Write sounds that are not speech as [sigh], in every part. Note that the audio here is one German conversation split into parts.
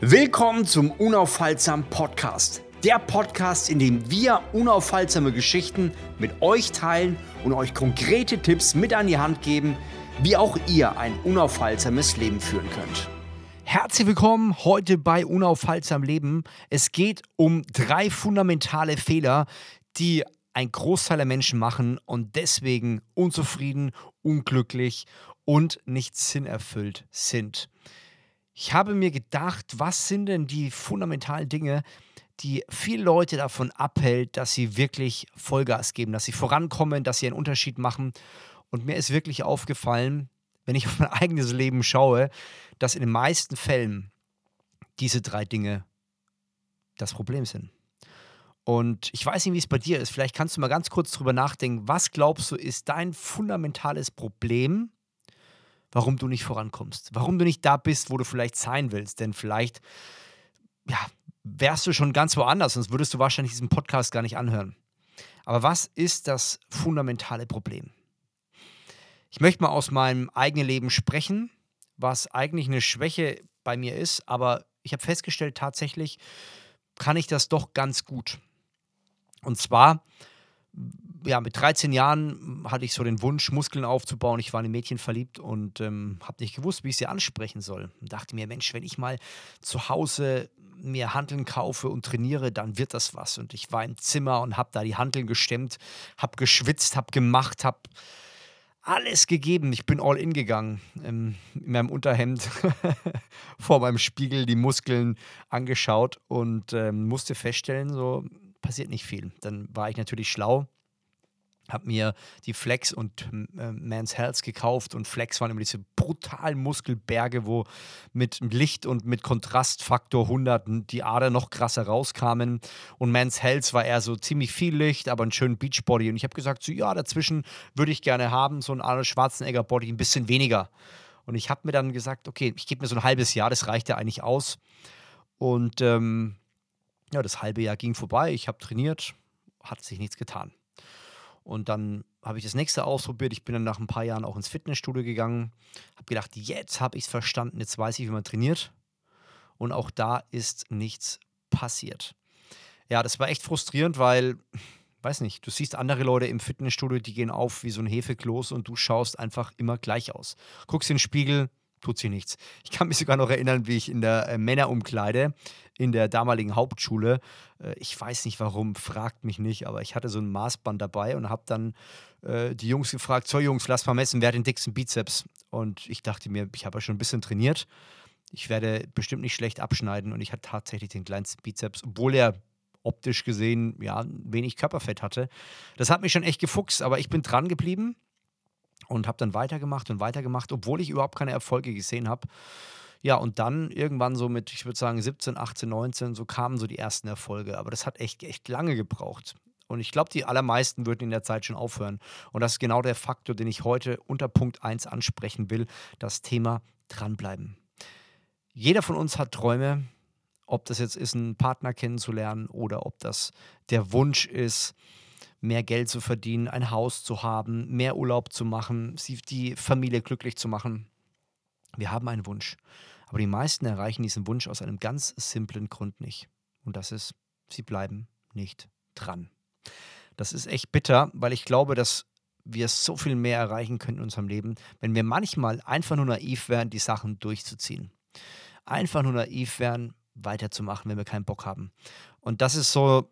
Willkommen zum Unaufhaltsam Podcast. Der Podcast, in dem wir unaufhaltsame Geschichten mit euch teilen und euch konkrete Tipps mit an die Hand geben, wie auch ihr ein unaufhaltsames Leben führen könnt. Herzlich willkommen heute bei Unaufhaltsam Leben. Es geht um drei fundamentale Fehler, die ein Großteil der Menschen machen und deswegen unzufrieden, unglücklich und nicht sinnerfüllt sind. Ich habe mir gedacht, was sind denn die fundamentalen Dinge, die viele Leute davon abhält, dass sie wirklich Vollgas geben, dass sie vorankommen, dass sie einen Unterschied machen. Und mir ist wirklich aufgefallen, wenn ich [laughs] auf mein eigenes Leben schaue, dass in den meisten Fällen diese drei Dinge das Problem sind. Und ich weiß nicht, wie es bei dir ist. Vielleicht kannst du mal ganz kurz drüber nachdenken. Was glaubst du, ist dein fundamentales Problem, warum du nicht vorankommst, warum du nicht da bist, wo du vielleicht sein willst. Denn vielleicht, ja, wärst du schon ganz woanders, sonst würdest du wahrscheinlich diesen Podcast gar nicht anhören. Aber was ist das fundamentale Problem? Ich möchte mal aus meinem eigenen Leben sprechen, was eigentlich eine Schwäche bei mir ist, aber ich habe festgestellt, tatsächlich kann ich das doch ganz gut. Und zwar ja, mit 13 Jahren hatte ich so den Wunsch, Muskeln aufzubauen. Ich war in ein Mädchen verliebt und ähm, habe nicht gewusst, wie ich sie ansprechen soll. Und dachte mir, Mensch, wenn ich mal zu Hause mir Handeln kaufe und trainiere, dann wird das was. Und ich war im Zimmer und habe da die Handeln gestemmt, habe geschwitzt, habe gemacht, habe alles gegeben. Ich bin all in gegangen. Ähm, in meinem Unterhemd [laughs] vor meinem Spiegel die Muskeln angeschaut und ähm, musste feststellen, so passiert nicht viel. Dann war ich natürlich schlau habe mir die Flex und äh, Man's Health gekauft und Flex waren immer diese brutalen Muskelberge, wo mit Licht und mit Kontrastfaktor 100 die Ader noch krasser rauskamen und Man's Health war eher so ziemlich viel Licht, aber einen schönen Beachbody und ich habe gesagt, so ja, dazwischen würde ich gerne haben, so ein Arnold Schwarzenegger Body, ein bisschen weniger. Und ich habe mir dann gesagt, okay, ich gebe mir so ein halbes Jahr, das reicht ja eigentlich aus. Und ähm, ja, das halbe Jahr ging vorbei, ich habe trainiert, hat sich nichts getan. Und dann habe ich das nächste ausprobiert. Ich bin dann nach ein paar Jahren auch ins Fitnessstudio gegangen. Habe gedacht, jetzt habe ich es verstanden, jetzt weiß ich, wie man trainiert. Und auch da ist nichts passiert. Ja, das war echt frustrierend, weil, weiß nicht, du siehst andere Leute im Fitnessstudio, die gehen auf wie so ein Hefekloß und du schaust einfach immer gleich aus. Guckst in den Spiegel, tut sich nichts. Ich kann mich sogar noch erinnern, wie ich in der äh, Männerumkleide in der damaligen Hauptschule, äh, ich weiß nicht warum, fragt mich nicht, aber ich hatte so ein Maßband dabei und habe dann äh, die Jungs gefragt, so Jungs, lass mal messen, wer hat den dicksten Bizeps? Und ich dachte mir, ich habe ja schon ein bisschen trainiert, ich werde bestimmt nicht schlecht abschneiden und ich hatte tatsächlich den kleinsten Bizeps, obwohl er optisch gesehen ja wenig Körperfett hatte. Das hat mich schon echt gefuchst, aber ich bin dran geblieben und habe dann weitergemacht und weitergemacht, obwohl ich überhaupt keine Erfolge gesehen habe. Ja, und dann irgendwann so mit, ich würde sagen, 17, 18, 19, so kamen so die ersten Erfolge. Aber das hat echt, echt lange gebraucht. Und ich glaube, die allermeisten würden in der Zeit schon aufhören. Und das ist genau der Faktor, den ich heute unter Punkt 1 ansprechen will: das Thema dranbleiben. Jeder von uns hat Träume, ob das jetzt ist, einen Partner kennenzulernen oder ob das der Wunsch ist, mehr Geld zu verdienen, ein Haus zu haben, mehr Urlaub zu machen, die Familie glücklich zu machen. Wir haben einen Wunsch. Aber die meisten erreichen diesen Wunsch aus einem ganz simplen Grund nicht. Und das ist, sie bleiben nicht dran. Das ist echt bitter, weil ich glaube, dass wir so viel mehr erreichen können in unserem Leben, wenn wir manchmal einfach nur naiv wären, die Sachen durchzuziehen. Einfach nur naiv wären, weiterzumachen, wenn wir keinen Bock haben. Und das ist so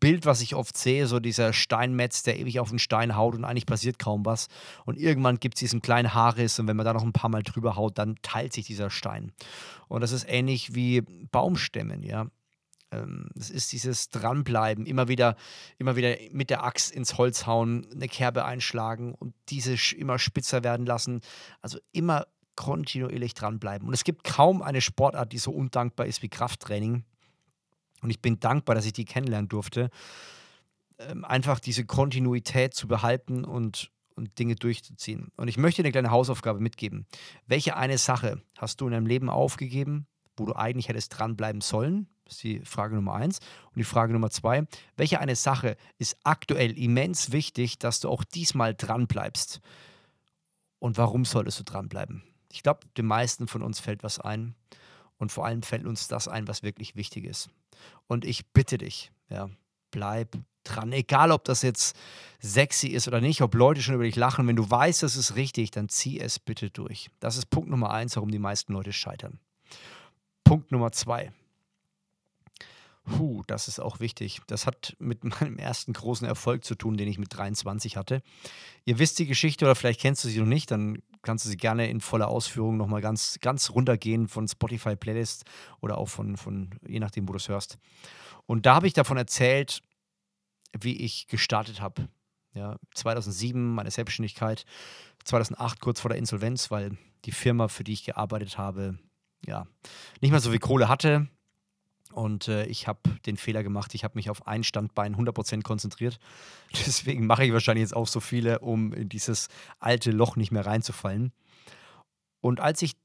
Bild, was ich oft sehe, so dieser Steinmetz, der ewig auf den Stein haut und eigentlich passiert kaum was. Und irgendwann gibt es diesen kleinen Haarriss und wenn man da noch ein paar Mal drüber haut, dann teilt sich dieser Stein. Und das ist ähnlich wie Baumstämmen, ja. Ähm, es ist dieses Dranbleiben, immer wieder, immer wieder mit der Axt ins Holz hauen, eine Kerbe einschlagen und diese immer spitzer werden lassen. Also immer kontinuierlich dranbleiben. Und es gibt kaum eine Sportart, die so undankbar ist wie Krafttraining. Und ich bin dankbar, dass ich die kennenlernen durfte. Ähm, einfach diese Kontinuität zu behalten und, und Dinge durchzuziehen. Und ich möchte dir eine kleine Hausaufgabe mitgeben. Welche eine Sache hast du in deinem Leben aufgegeben, wo du eigentlich hättest dranbleiben sollen? Das ist die Frage Nummer eins. Und die Frage Nummer zwei, welche eine Sache ist aktuell immens wichtig, dass du auch diesmal dranbleibst? Und warum solltest du dranbleiben? Ich glaube, den meisten von uns fällt was ein. Und vor allem fällt uns das ein, was wirklich wichtig ist. Und ich bitte dich, ja, bleib dran. Egal, ob das jetzt sexy ist oder nicht, ob Leute schon über dich lachen. Wenn du weißt, das ist richtig, dann zieh es bitte durch. Das ist Punkt Nummer eins, warum die meisten Leute scheitern. Punkt Nummer zwei. Puh, das ist auch wichtig. Das hat mit [laughs] meinem ersten großen Erfolg zu tun, den ich mit 23 hatte. Ihr wisst die Geschichte oder vielleicht kennst du sie noch nicht, dann kannst du sie gerne in voller Ausführung nochmal ganz, ganz runtergehen von Spotify Playlist oder auch von, von je nachdem, wo du es hörst. Und da habe ich davon erzählt, wie ich gestartet habe. Ja, 2007 meine Selbstständigkeit, 2008 kurz vor der Insolvenz, weil die Firma, für die ich gearbeitet habe, ja, nicht mehr so viel Kohle hatte. Und äh, ich habe den Fehler gemacht, ich habe mich auf ein Standbein 100% konzentriert. [laughs] Deswegen mache ich wahrscheinlich jetzt auch so viele, um in dieses alte Loch nicht mehr reinzufallen. Und als ich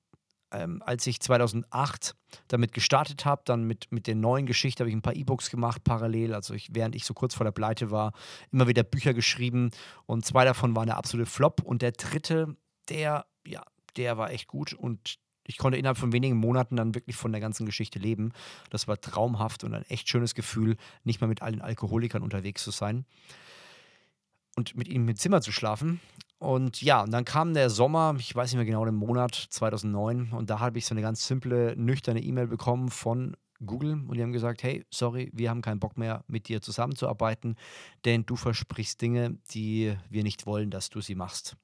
ähm, als ich 2008 damit gestartet habe, dann mit, mit der neuen Geschichte habe ich ein paar E-Books gemacht parallel. Also ich, während ich so kurz vor der Pleite war, immer wieder Bücher geschrieben und zwei davon waren der absolute Flop und der dritte, der, ja, der war echt gut und ich konnte innerhalb von wenigen Monaten dann wirklich von der ganzen Geschichte leben. Das war traumhaft und ein echt schönes Gefühl, nicht mal mit allen Alkoholikern unterwegs zu sein und mit ihnen im Zimmer zu schlafen. Und ja, und dann kam der Sommer, ich weiß nicht mehr genau den Monat, 2009, und da habe ich so eine ganz simple, nüchterne E-Mail bekommen von Google und die haben gesagt, hey, sorry, wir haben keinen Bock mehr mit dir zusammenzuarbeiten, denn du versprichst Dinge, die wir nicht wollen, dass du sie machst.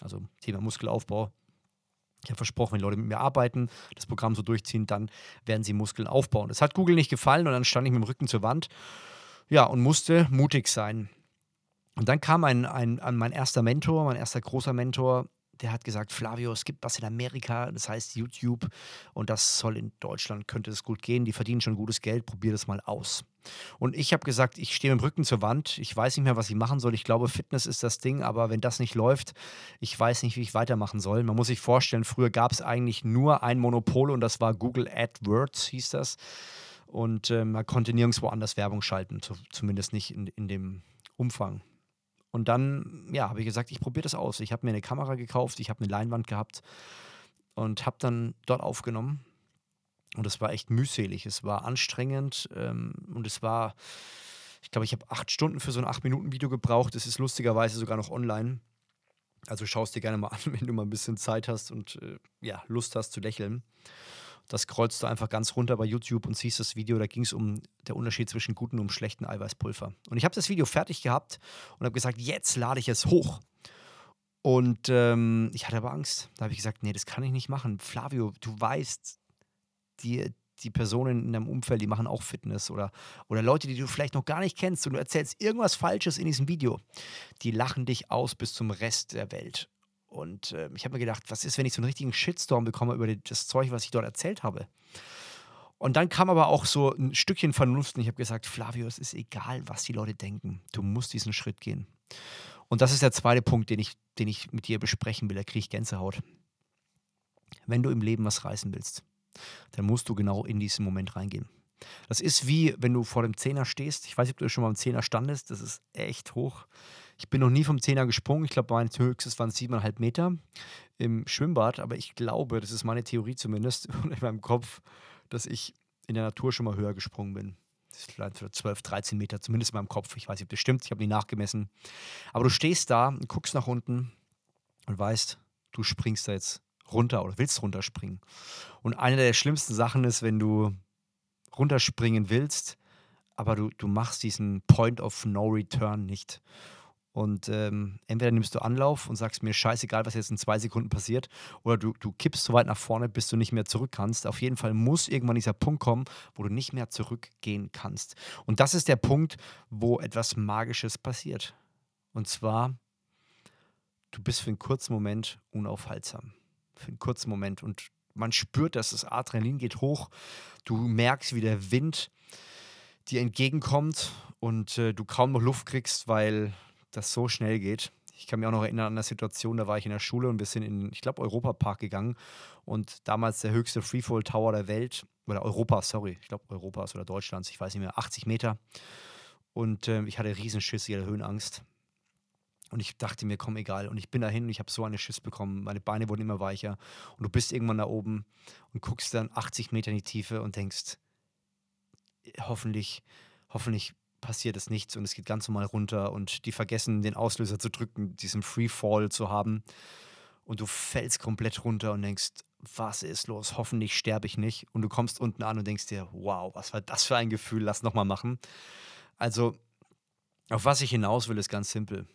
Also Thema Muskelaufbau. Ich habe versprochen, wenn Leute mit mir arbeiten, das Programm so durchziehen, dann werden sie Muskeln aufbauen. Das hat Google nicht gefallen und dann stand ich mit dem Rücken zur Wand. Ja, und musste mutig sein. Und dann kam ein, ein, ein, mein erster Mentor, mein erster großer Mentor, der hat gesagt, Flavio, es gibt was in Amerika, das heißt YouTube und das soll in Deutschland, könnte es gut gehen, die verdienen schon gutes Geld, probier das mal aus. Und ich habe gesagt, ich stehe mit dem Rücken zur Wand, ich weiß nicht mehr, was ich machen soll, ich glaube, Fitness ist das Ding, aber wenn das nicht läuft, ich weiß nicht, wie ich weitermachen soll. Man muss sich vorstellen, früher gab es eigentlich nur ein Monopol und das war Google AdWords, hieß das. Und äh, man konnte nirgendwo anders Werbung schalten, zumindest nicht in, in dem Umfang. Und dann, ja, habe ich gesagt, ich probiere das aus. Ich habe mir eine Kamera gekauft, ich habe eine Leinwand gehabt und habe dann dort aufgenommen. Und es war echt mühselig, es war anstrengend ähm, und es war, ich glaube, ich habe acht Stunden für so ein acht Minuten Video gebraucht. Es ist lustigerweise sogar noch online. Also schau es dir gerne mal an, [laughs] wenn du mal ein bisschen Zeit hast und äh, ja, Lust hast zu lächeln. Das scrollst du einfach ganz runter bei YouTube und siehst das Video. Da ging es um den Unterschied zwischen guten und schlechten Eiweißpulver. Und ich habe das Video fertig gehabt und habe gesagt, jetzt lade ich es hoch. Und ähm, ich hatte aber Angst. Da habe ich gesagt, nee, das kann ich nicht machen. Flavio, du weißt, die, die Personen in deinem Umfeld, die machen auch Fitness oder, oder Leute, die du vielleicht noch gar nicht kennst und du erzählst irgendwas Falsches in diesem Video, die lachen dich aus bis zum Rest der Welt. Und äh, ich habe mir gedacht, was ist, wenn ich so einen richtigen Shitstorm bekomme über das Zeug, was ich dort erzählt habe? Und dann kam aber auch so ein Stückchen Vernunft und ich habe gesagt, Flavio, es ist egal, was die Leute denken. Du musst diesen Schritt gehen. Und das ist der zweite Punkt, den ich, den ich mit dir besprechen will. Da kriege ich Gänsehaut. Wenn du im Leben was reißen willst, dann musst du genau in diesen Moment reingehen. Das ist wie, wenn du vor dem Zehner stehst. Ich weiß nicht, ob du schon mal am Zehner standest. Das ist echt hoch. Ich bin noch nie vom Zehner gesprungen. Ich glaube, mein höchstes waren siebeneinhalb Meter im Schwimmbad. Aber ich glaube, das ist meine Theorie zumindest [laughs] in meinem Kopf, dass ich in der Natur schon mal höher gesprungen bin. Das vielleicht für 12, 13 Meter, zumindest in meinem Kopf. Ich weiß nicht, ob das stimmt. Ich habe nie nachgemessen. Aber du stehst da und guckst nach unten und weißt, du springst da jetzt runter oder willst runterspringen. Und eine der schlimmsten Sachen ist, wenn du runterspringen willst, aber du, du machst diesen Point of No Return nicht. Und ähm, entweder nimmst du Anlauf und sagst mir scheißegal, was jetzt in zwei Sekunden passiert, oder du, du kippst so weit nach vorne, bis du nicht mehr zurück kannst. Auf jeden Fall muss irgendwann dieser Punkt kommen, wo du nicht mehr zurückgehen kannst. Und das ist der Punkt, wo etwas Magisches passiert. Und zwar, du bist für einen kurzen Moment unaufhaltsam. Für einen kurzen Moment. Und man spürt, dass das Adrenalin geht hoch. Du merkst, wie der Wind dir entgegenkommt und äh, du kaum noch Luft kriegst, weil das so schnell geht. Ich kann mich auch noch erinnern an eine Situation, da war ich in der Schule und wir sind in, ich glaube, Europapark gegangen und damals der höchste Freefall Tower der Welt, oder Europas, sorry, ich glaube Europas oder Deutschlands, ich weiß nicht mehr, 80 Meter. Und äh, ich hatte Riesenschiss, ich hatte Höhenangst. Und ich dachte mir, komm, egal. Und ich bin dahin und ich habe so eine Schiss bekommen. Meine Beine wurden immer weicher. Und du bist irgendwann da oben und guckst dann 80 Meter in die Tiefe und denkst, hoffentlich, hoffentlich passiert es nichts und es geht ganz normal runter und die vergessen, den Auslöser zu drücken, diesen Freefall zu haben. Und du fällst komplett runter und denkst, was ist los? Hoffentlich sterbe ich nicht. Und du kommst unten an und denkst dir, wow, was war das für ein Gefühl? Lass nochmal machen. Also, auf was ich hinaus will, ist ganz simpel.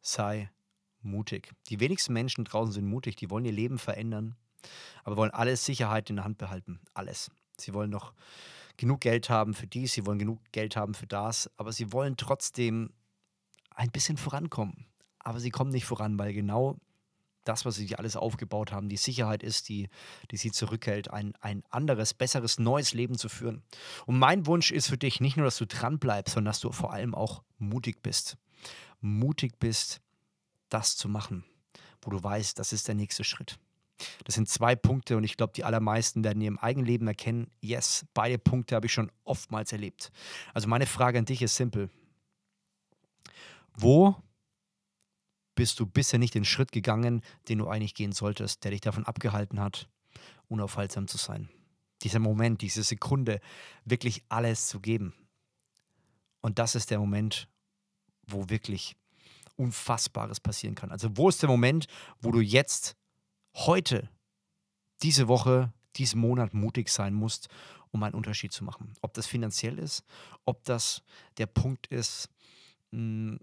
Sei mutig. Die wenigsten Menschen draußen sind mutig, die wollen ihr Leben verändern, aber wollen alles Sicherheit in der Hand behalten. Alles. Sie wollen noch genug Geld haben für dies, sie wollen genug Geld haben für das, aber sie wollen trotzdem ein bisschen vorankommen. Aber sie kommen nicht voran, weil genau das, was sie sich alles aufgebaut haben, die Sicherheit ist, die, die sie zurückhält, ein, ein anderes, besseres, neues Leben zu führen. Und mein Wunsch ist für dich nicht nur, dass du dran bleibst, sondern dass du vor allem auch mutig bist. Mutig bist, das zu machen, wo du weißt, das ist der nächste Schritt. Das sind zwei Punkte und ich glaube, die allermeisten werden in ihrem eigenen Leben erkennen, yes, beide Punkte habe ich schon oftmals erlebt. Also meine Frage an dich ist simpel. Wo bist du bisher nicht den Schritt gegangen, den du eigentlich gehen solltest, der dich davon abgehalten hat, unaufhaltsam zu sein. Dieser Moment, diese Sekunde, wirklich alles zu geben. Und das ist der Moment, wo wirklich Unfassbares passieren kann. Also wo ist der Moment, wo du jetzt, heute, diese Woche, diesen Monat mutig sein musst, um einen Unterschied zu machen. Ob das finanziell ist, ob das der Punkt ist, hm,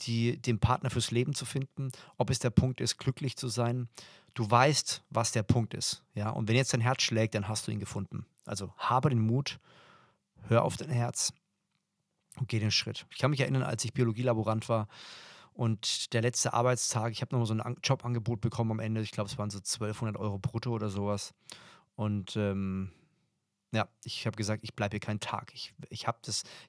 die, den Partner fürs Leben zu finden, ob es der Punkt ist, glücklich zu sein. Du weißt, was der Punkt ist. Ja? Und wenn jetzt dein Herz schlägt, dann hast du ihn gefunden. Also habe den Mut, hör auf dein Herz und geh den Schritt. Ich kann mich erinnern, als ich Biologielaborant war und der letzte Arbeitstag, ich habe nochmal so ein Jobangebot bekommen am Ende. Ich glaube, es waren so 1200 Euro brutto oder sowas. Und ähm, ja, ich habe gesagt, ich bleibe hier keinen Tag. Ich, ich habe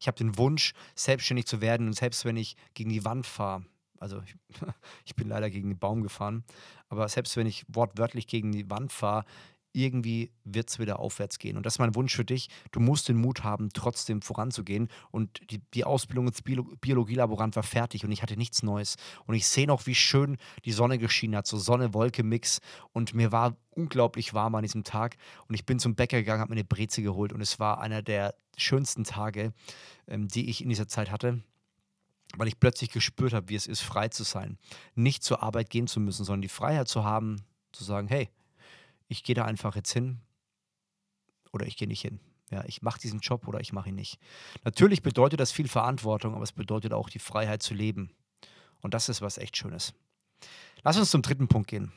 hab den Wunsch, selbstständig zu werden. Und selbst wenn ich gegen die Wand fahre, also ich, [laughs] ich bin leider gegen den Baum gefahren, aber selbst wenn ich wortwörtlich gegen die Wand fahre, irgendwie wird es wieder aufwärts gehen. Und das ist mein Wunsch für dich. Du musst den Mut haben, trotzdem voranzugehen. Und die, die Ausbildung als Bio Biologielaborant war fertig und ich hatte nichts Neues. Und ich sehe noch, wie schön die Sonne geschienen hat, so Sonne-Wolke-Mix. Und mir war unglaublich warm an diesem Tag. Und ich bin zum Bäcker gegangen, habe mir eine Breze geholt. Und es war einer der schönsten Tage, ähm, die ich in dieser Zeit hatte weil ich plötzlich gespürt habe, wie es ist, frei zu sein. Nicht zur Arbeit gehen zu müssen, sondern die Freiheit zu haben, zu sagen, hey, ich gehe da einfach jetzt hin oder ich gehe nicht hin. Ja, ich mache diesen Job oder ich mache ihn nicht. Natürlich bedeutet das viel Verantwortung, aber es bedeutet auch die Freiheit zu leben. Und das ist was echt Schönes. Lass uns zum dritten Punkt gehen.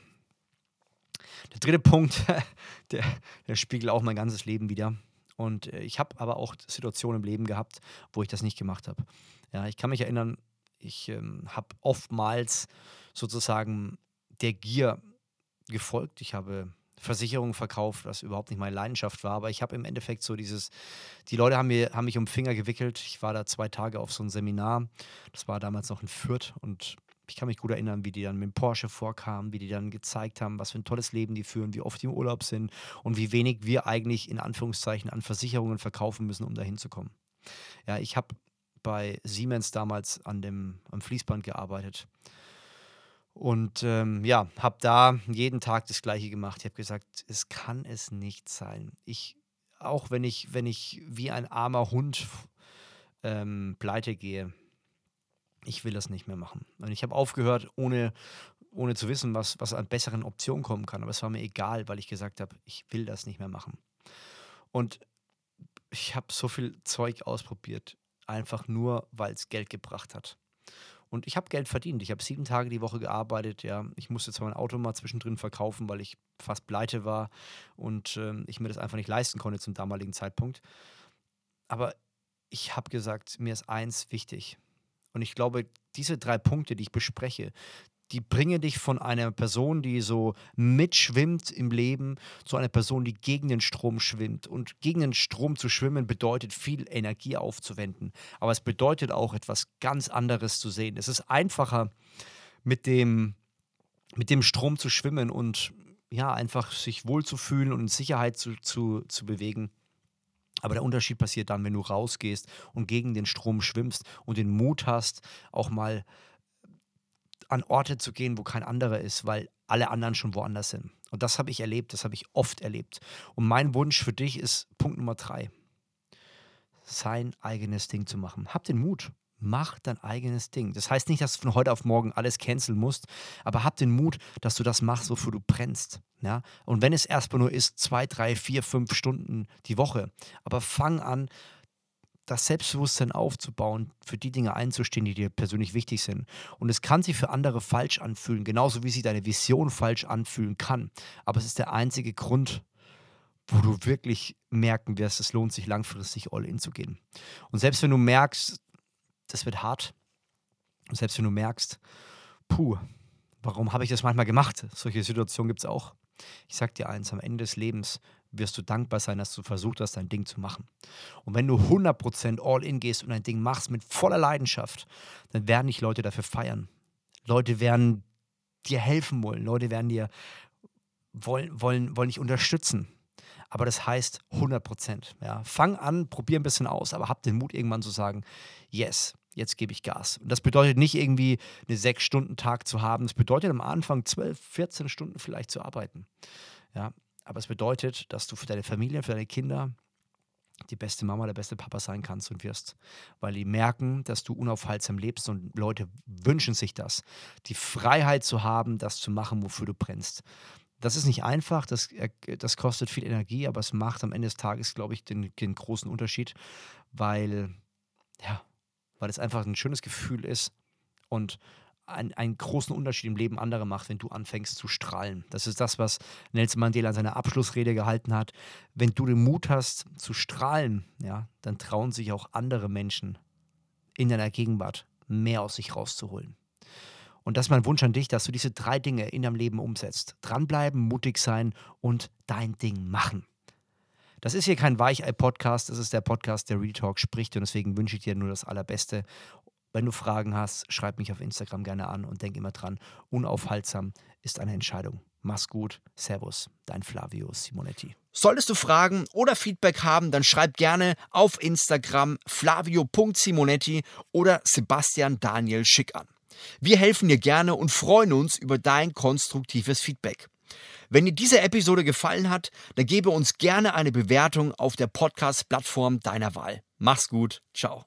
Der dritte Punkt, [laughs] der, der spiegelt auch mein ganzes Leben wieder. Und äh, ich habe aber auch Situationen im Leben gehabt, wo ich das nicht gemacht habe. Ja, ich kann mich erinnern, ich ähm, habe oftmals sozusagen der Gier gefolgt. Ich habe Versicherungen verkauft, was überhaupt nicht meine Leidenschaft war. Aber ich habe im Endeffekt so dieses, die Leute haben, mir, haben mich um den Finger gewickelt. Ich war da zwei Tage auf so einem Seminar. Das war damals noch in Fürth und ich kann mich gut erinnern, wie die dann mit dem Porsche vorkamen, wie die dann gezeigt haben, was für ein tolles Leben die führen, wie oft die im Urlaub sind und wie wenig wir eigentlich in Anführungszeichen an Versicherungen verkaufen müssen, um da hinzukommen. Ja, ich habe bei Siemens damals an dem, am Fließband gearbeitet und ähm, ja, habe da jeden Tag das Gleiche gemacht. Ich habe gesagt, es kann es nicht sein. Ich, auch wenn ich, wenn ich wie ein armer Hund ähm, pleite gehe, ich will das nicht mehr machen. Und ich habe aufgehört, ohne, ohne zu wissen, was, was an besseren Optionen kommen kann. Aber es war mir egal, weil ich gesagt habe, ich will das nicht mehr machen. Und ich habe so viel Zeug ausprobiert, einfach nur, weil es Geld gebracht hat. Und ich habe Geld verdient. Ich habe sieben Tage die Woche gearbeitet. Ja, ich musste zwar mein Auto mal zwischendrin verkaufen, weil ich fast pleite war und ähm, ich mir das einfach nicht leisten konnte zum damaligen Zeitpunkt. Aber ich habe gesagt, mir ist eins wichtig. Und ich glaube, diese drei Punkte, die ich bespreche, die bringen dich von einer Person, die so mitschwimmt im Leben, zu einer Person, die gegen den Strom schwimmt. Und gegen den Strom zu schwimmen bedeutet viel Energie aufzuwenden. Aber es bedeutet auch etwas ganz anderes zu sehen. Es ist einfacher, mit dem, mit dem Strom zu schwimmen und ja, einfach sich wohlzufühlen und in Sicherheit zu, zu, zu bewegen. Aber der Unterschied passiert dann, wenn du rausgehst und gegen den Strom schwimmst und den Mut hast, auch mal an Orte zu gehen, wo kein anderer ist, weil alle anderen schon woanders sind. Und das habe ich erlebt, das habe ich oft erlebt. Und mein Wunsch für dich ist Punkt Nummer drei. Sein eigenes Ding zu machen. Hab den Mut. Mach dein eigenes Ding. Das heißt nicht, dass du von heute auf morgen alles canceln musst, aber hab den Mut, dass du das machst, wofür du brennst. Ja? Und wenn es erstmal nur ist, zwei, drei, vier, fünf Stunden die Woche, aber fang an, das Selbstbewusstsein aufzubauen, für die Dinge einzustehen, die dir persönlich wichtig sind. Und es kann sich für andere falsch anfühlen, genauso wie sich deine Vision falsch anfühlen kann. Aber es ist der einzige Grund, wo du wirklich merken wirst, es lohnt sich langfristig all in zu gehen. Und selbst wenn du merkst, das wird hart, und selbst wenn du merkst, puh, warum habe ich das manchmal gemacht? Solche Situationen gibt es auch. Ich sag dir eins, am Ende des Lebens wirst du dankbar sein, dass du versucht hast, dein Ding zu machen. Und wenn du 100% all in gehst und dein Ding machst mit voller Leidenschaft, dann werden dich Leute dafür feiern. Leute werden dir helfen wollen. Leute werden dir wollen, wollen, wollen dich unterstützen. Aber das heißt 100% Ja. Fang an, probier ein bisschen aus, aber hab den Mut, irgendwann zu sagen: Yes, jetzt gebe ich Gas. Und das bedeutet nicht irgendwie einen sechs Stunden Tag zu haben. Das bedeutet am Anfang 12, 14 Stunden vielleicht zu arbeiten. Ja, aber es bedeutet, dass du für deine Familie, für deine Kinder die beste Mama, der beste Papa sein kannst und wirst. Weil die merken, dass du unaufhaltsam lebst und Leute wünschen sich das. Die Freiheit zu haben, das zu machen, wofür du brennst. Das ist nicht einfach, das, das kostet viel Energie, aber es macht am Ende des Tages, glaube ich, den, den großen Unterschied, weil, ja, weil es einfach ein schönes Gefühl ist und ein, einen großen Unterschied im Leben anderer macht, wenn du anfängst zu strahlen. Das ist das, was Nelson Mandela in seiner Abschlussrede gehalten hat. Wenn du den Mut hast zu strahlen, ja, dann trauen sich auch andere Menschen in deiner Gegenwart mehr aus sich rauszuholen. Und das ist mein Wunsch an dich, dass du diese drei Dinge in deinem Leben umsetzt. Dranbleiben, mutig sein und dein Ding machen. Das ist hier kein Weichei-Podcast, das ist der Podcast, der Real Talk spricht und deswegen wünsche ich dir nur das Allerbeste. Wenn du Fragen hast, schreib mich auf Instagram gerne an und denk immer dran, unaufhaltsam ist eine Entscheidung. Mach's gut. Servus, dein Flavio Simonetti. Solltest du Fragen oder Feedback haben, dann schreib gerne auf Instagram flavio.simonetti oder Sebastian Daniel Schick an. Wir helfen dir gerne und freuen uns über dein konstruktives Feedback. Wenn dir diese Episode gefallen hat, dann gebe uns gerne eine Bewertung auf der Podcast-Plattform deiner Wahl. Mach's gut. Ciao.